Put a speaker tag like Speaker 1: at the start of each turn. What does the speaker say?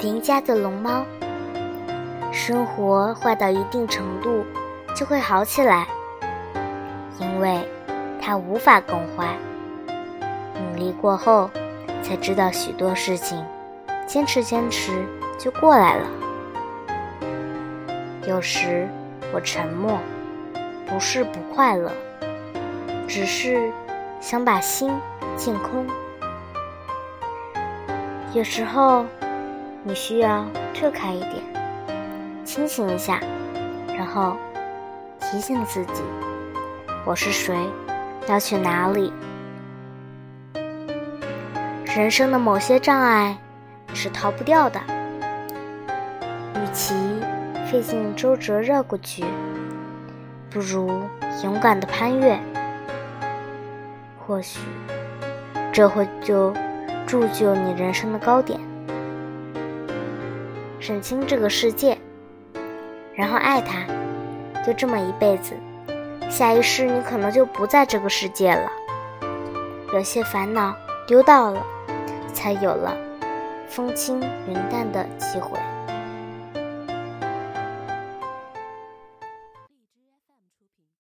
Speaker 1: 邻家的龙猫。生活坏到一定程度，就会好起来，因为它无法更坏。努力过后，才知道许多事情，坚持坚持就过来了。有时我沉默，不是不快乐，只是想把心净空。有时候，你需要退开一点，清醒一下，然后提醒自己：我是谁，要去哪里。人生的某些障碍是逃不掉的，与其费尽周折绕过去，不如勇敢的攀越。或许，这会就铸就你人生的高点。认清这个世界，然后爱他，就这么一辈子。下一世你可能就不在这个世界了。有些烦恼丢到了。才有了风轻云淡的机会。